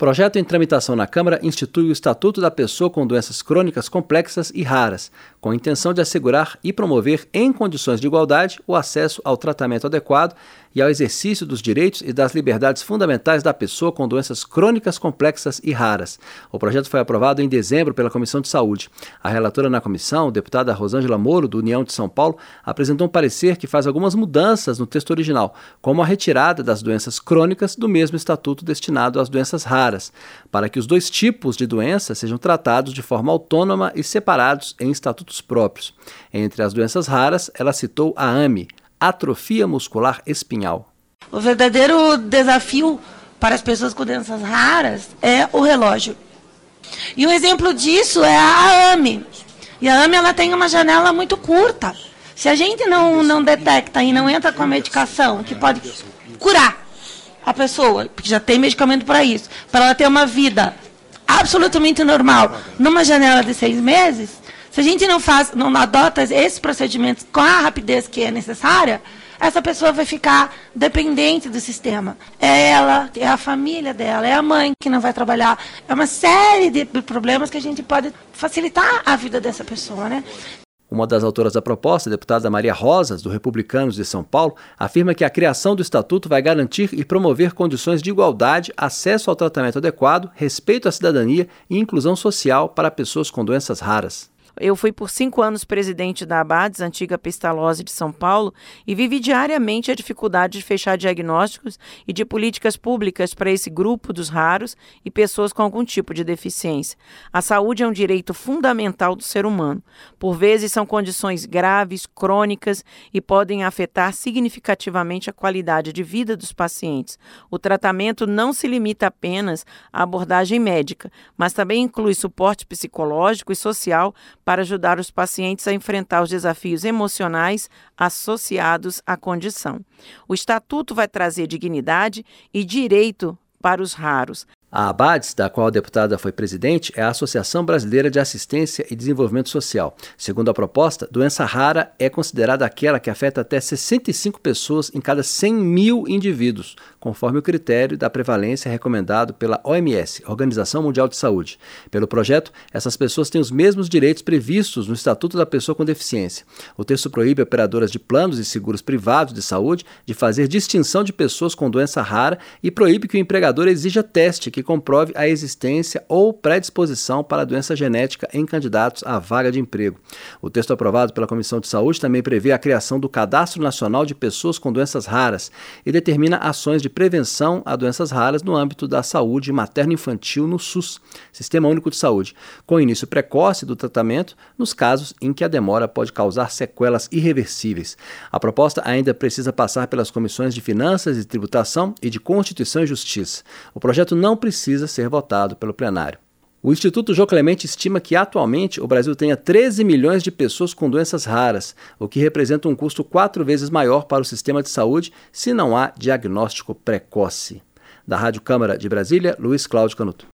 Projeto em tramitação na Câmara institui o Estatuto da Pessoa com Doenças Crônicas Complexas e Raras, com a intenção de assegurar e promover, em condições de igualdade, o acesso ao tratamento adequado e ao exercício dos direitos e das liberdades fundamentais da pessoa com doenças crônicas complexas e raras. O projeto foi aprovado em dezembro pela Comissão de Saúde. A relatora na comissão, deputada Rosângela Moro, do União de São Paulo, apresentou um parecer que faz algumas mudanças no texto original, como a retirada das doenças crônicas do mesmo estatuto destinado às doenças raras, para que os dois tipos de doenças sejam tratados de forma autônoma e separados em estatutos próprios. Entre as doenças raras, ela citou a AME, atrofia muscular espinhal. O verdadeiro desafio para as pessoas com doenças raras é o relógio. E um exemplo disso é a AME. E a AME ela tem uma janela muito curta. Se a gente não, não detecta e não entra com a medicação que pode curar a pessoa, porque já tem medicamento para isso, para ela ter uma vida absolutamente normal numa janela de seis meses, se a gente não faz, não adota esses procedimentos com a rapidez que é necessária, essa pessoa vai ficar dependente do sistema. É ela, é a família dela, é a mãe que não vai trabalhar. É uma série de problemas que a gente pode facilitar a vida dessa pessoa, né? Uma das autoras da proposta, a deputada Maria Rosas, do Republicanos de São Paulo, afirma que a criação do Estatuto vai garantir e promover condições de igualdade, acesso ao tratamento adequado, respeito à cidadania e inclusão social para pessoas com doenças raras. Eu fui por cinco anos presidente da Abades, antiga Pestalozzi de São Paulo, e vivi diariamente a dificuldade de fechar diagnósticos e de políticas públicas para esse grupo dos raros e pessoas com algum tipo de deficiência. A saúde é um direito fundamental do ser humano. Por vezes são condições graves, crônicas e podem afetar significativamente a qualidade de vida dos pacientes. O tratamento não se limita apenas à abordagem médica, mas também inclui suporte psicológico e social para ajudar os pacientes a enfrentar os desafios emocionais associados à condição. O Estatuto vai trazer dignidade e direito para os raros, a ABADES, da qual a deputada foi presidente, é a Associação Brasileira de Assistência e Desenvolvimento Social. Segundo a proposta, doença rara é considerada aquela que afeta até 65 pessoas em cada 100 mil indivíduos, conforme o critério da prevalência recomendado pela OMS, Organização Mundial de Saúde. Pelo projeto, essas pessoas têm os mesmos direitos previstos no Estatuto da Pessoa com Deficiência. O texto proíbe operadoras de planos e seguros privados de saúde de fazer distinção de pessoas com doença rara e proíbe que o empregador exija teste que que comprove a existência ou predisposição para a doença genética em candidatos à vaga de emprego. O texto aprovado pela Comissão de Saúde também prevê a criação do Cadastro Nacional de Pessoas com Doenças Raras e determina ações de prevenção a doenças raras no âmbito da saúde materno-infantil no SUS, Sistema Único de Saúde, com início precoce do tratamento nos casos em que a demora pode causar sequelas irreversíveis. A proposta ainda precisa passar pelas comissões de Finanças e Tributação e de Constituição e Justiça. O projeto não precisa precisa ser votado pelo plenário. O Instituto João Clemente estima que atualmente o Brasil tenha 13 milhões de pessoas com doenças raras, o que representa um custo quatro vezes maior para o sistema de saúde se não há diagnóstico precoce. Da Rádio Câmara de Brasília, Luiz Cláudio Canuto.